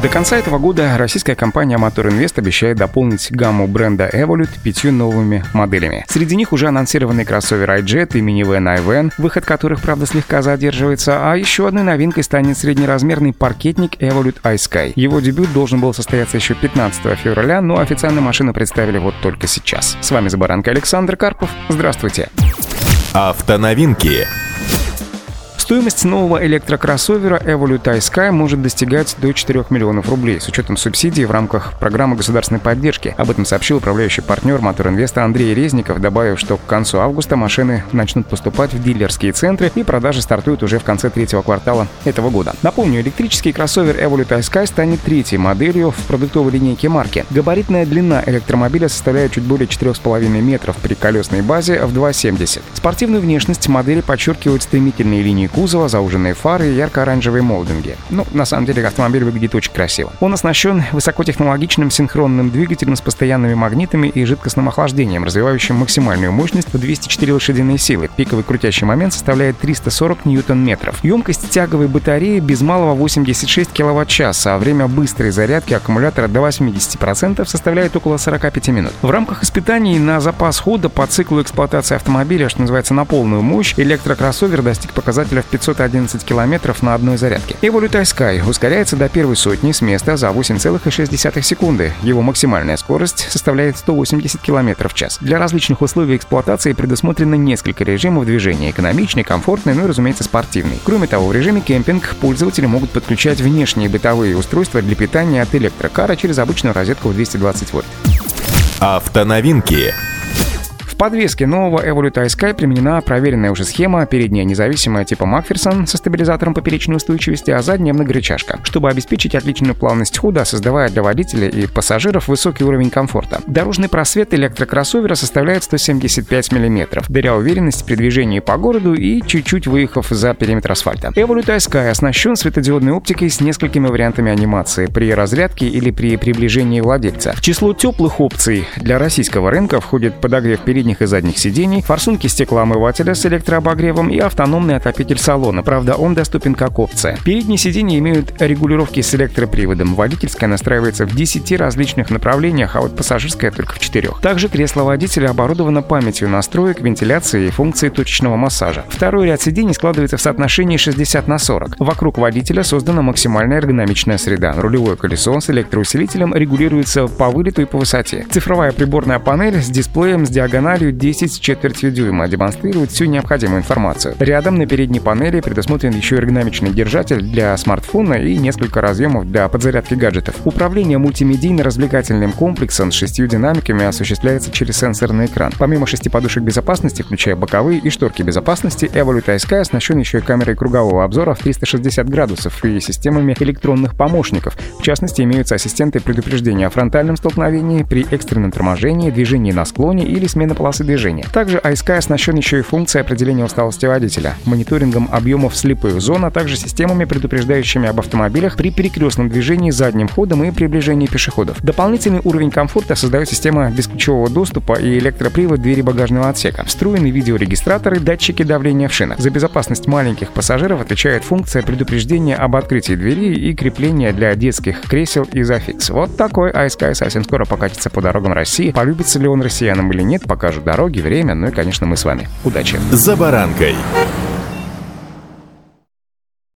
До конца этого года российская компания Motor Invest обещает дополнить гамму бренда Evolute пятью новыми моделями. Среди них уже анонсированный кроссовер iJet и минивэн iVan, выход которых, правда, слегка задерживается, а еще одной новинкой станет среднеразмерный паркетник Evolute iSky. Его дебют должен был состояться еще 15 февраля, но официально машину представили вот только сейчас. С вами Забаранка Александр Карпов. Здравствуйте. Автоновинки. Стоимость нового электрокроссовера Evolute iSky может достигать до 4 миллионов рублей с учетом субсидий в рамках программы государственной поддержки. Об этом сообщил управляющий партнер Мотор Инвеста Андрей Резников, добавив, что к концу августа машины начнут поступать в дилерские центры и продажи стартуют уже в конце третьего квартала этого года. Напомню, электрический кроссовер Evolute iSky станет третьей моделью в продуктовой линейке марки. Габаритная длина электромобиля составляет чуть более 4,5 метров при колесной базе в 2,70. Спортивную внешность модели подчеркивают стремительные линии кузова, зауженные фары и ярко-оранжевые молдинги. Ну, на самом деле, автомобиль выглядит очень красиво. Он оснащен высокотехнологичным синхронным двигателем с постоянными магнитами и жидкостным охлаждением, развивающим максимальную мощность в 204 лошадиные силы. Пиковый крутящий момент составляет 340 ньютон-метров. Емкость тяговой батареи без малого 86 киловатт-час, а время быстрой зарядки аккумулятора до 80% составляет около 45 минут. В рамках испытаний на запас хода по циклу эксплуатации автомобиля, что называется на полную мощь, электрокроссовер достиг показателя 511 километров на одной зарядке. Evolute Sky ускоряется до первой сотни с места за 8,6 секунды. Его максимальная скорость составляет 180 км в час. Для различных условий эксплуатации предусмотрено несколько режимов движения. Экономичный, комфортный, ну и, разумеется, спортивный. Кроме того, в режиме кемпинг пользователи могут подключать внешние бытовые устройства для питания от электрокара через обычную розетку в 220 вольт. Автоновинки подвеске нового Evolute iSky применена проверенная уже схема, передняя независимая типа Макферсон со стабилизатором поперечной устойчивости, а задняя многорычажка, чтобы обеспечить отличную плавность хода, создавая для водителя и пассажиров высокий уровень комфорта. Дорожный просвет электрокроссовера составляет 175 мм, даря уверенность при движении по городу и чуть-чуть выехав за периметр асфальта. Evolute iSky оснащен светодиодной оптикой с несколькими вариантами анимации при разрядке или при приближении владельца. В число теплых опций для российского рынка входит подогрев передней передних и задних сидений, форсунки стеклоомывателя с электрообогревом и автономный отопитель салона. Правда, он доступен как опция. Передние сиденья имеют регулировки с электроприводом. Водительская настраивается в 10 различных направлениях, а вот пассажирская только в 4. Также кресло водителя оборудовано памятью настроек, вентиляции и функцией точечного массажа. Второй ряд сидений складывается в соотношении 60 на 40. Вокруг водителя создана максимальная эргономичная среда. Рулевое колесо с электроусилителем регулируется по вылету и по высоте. Цифровая приборная панель с дисплеем с диагональю диагональю 10 с четвертью дюйма, демонстрирует всю необходимую информацию. Рядом на передней панели предусмотрен еще эргономичный держатель для смартфона и несколько разъемов для подзарядки гаджетов. Управление мультимедийно-развлекательным комплексом с шестью динамиками осуществляется через сенсорный экран. Помимо шести подушек безопасности, включая боковые и шторки безопасности, Evolute iSky оснащен еще и камерой кругового обзора в 360 градусов и системами электронных помощников. В частности, имеются ассистенты предупреждения о фронтальном столкновении при экстренном торможении, движении на склоне или смене полосы полосы движения. Также iSky оснащен еще и функцией определения усталости водителя, мониторингом объемов слепых зон, а также системами, предупреждающими об автомобилях при перекрестном движении задним ходом и приближении пешеходов. Дополнительный уровень комфорта создает система бесключевого доступа и электропривод двери багажного отсека, встроенный видеорегистратор и датчики давления в шинах. За безопасность маленьких пассажиров отвечает функция предупреждения об открытии двери и крепления для детских кресел и зафикс. Вот такой iSky совсем скоро покатится по дорогам России. Полюбится ли он россиянам или нет, покажут дороги, время, ну и, конечно, мы с вами. Удачи! «За баранкой»